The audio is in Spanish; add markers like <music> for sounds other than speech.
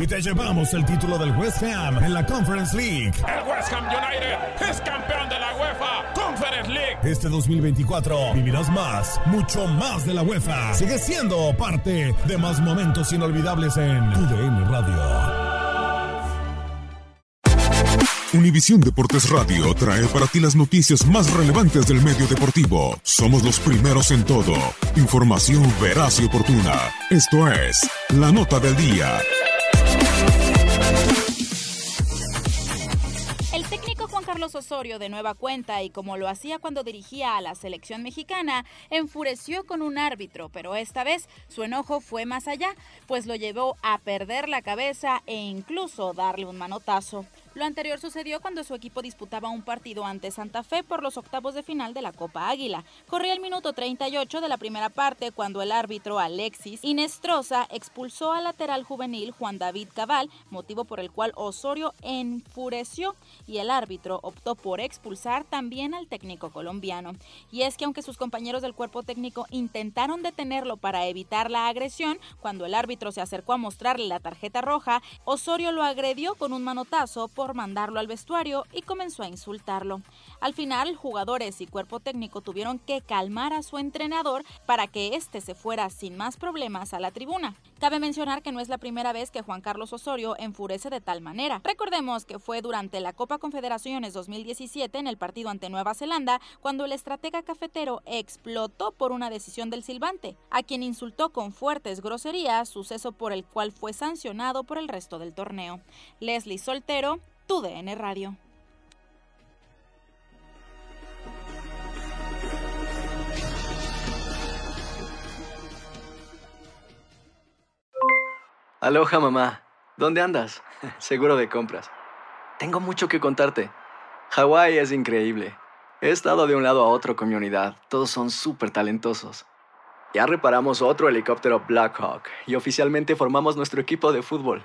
Y te llevamos el título del West Ham en la Conference League. El West Ham United es campeón de la UEFA Conference League. Este 2024 vivirás más, mucho más de la UEFA. Sigue siendo parte de más momentos inolvidables en tu DN Radio. Univisión Deportes Radio trae para ti las noticias más relevantes del medio deportivo. Somos los primeros en todo. Información veraz y oportuna. Esto es La Nota del Día. El técnico Juan Carlos Osorio, de nueva cuenta y como lo hacía cuando dirigía a la selección mexicana, enfureció con un árbitro, pero esta vez su enojo fue más allá, pues lo llevó a perder la cabeza e incluso darle un manotazo. Lo anterior sucedió cuando su equipo disputaba un partido ante Santa Fe por los octavos de final de la Copa Águila. Corría el minuto 38 de la primera parte cuando el árbitro Alexis Inestrosa expulsó al lateral juvenil Juan David Cabal, motivo por el cual Osorio enfureció y el árbitro optó por expulsar también al técnico colombiano. Y es que aunque sus compañeros del cuerpo técnico intentaron detenerlo para evitar la agresión, cuando el árbitro se acercó a mostrarle la tarjeta roja, Osorio lo agredió con un manotazo por mandarlo al vestuario y comenzó a insultarlo. Al final, jugadores y cuerpo técnico tuvieron que calmar a su entrenador para que éste se fuera sin más problemas a la tribuna. Cabe mencionar que no es la primera vez que Juan Carlos Osorio enfurece de tal manera. Recordemos que fue durante la Copa Confederaciones 2017 en el partido ante Nueva Zelanda cuando el estratega cafetero explotó por una decisión del silbante, a quien insultó con fuertes groserías, suceso por el cual fue sancionado por el resto del torneo. Leslie Soltero, tu DN Radio. Aloha mamá, ¿dónde andas? <laughs> Seguro de compras. Tengo mucho que contarte. Hawái es increíble. He estado de un lado a otro con mi unidad. Todos son súper talentosos. Ya reparamos otro helicóptero Blackhawk y oficialmente formamos nuestro equipo de fútbol.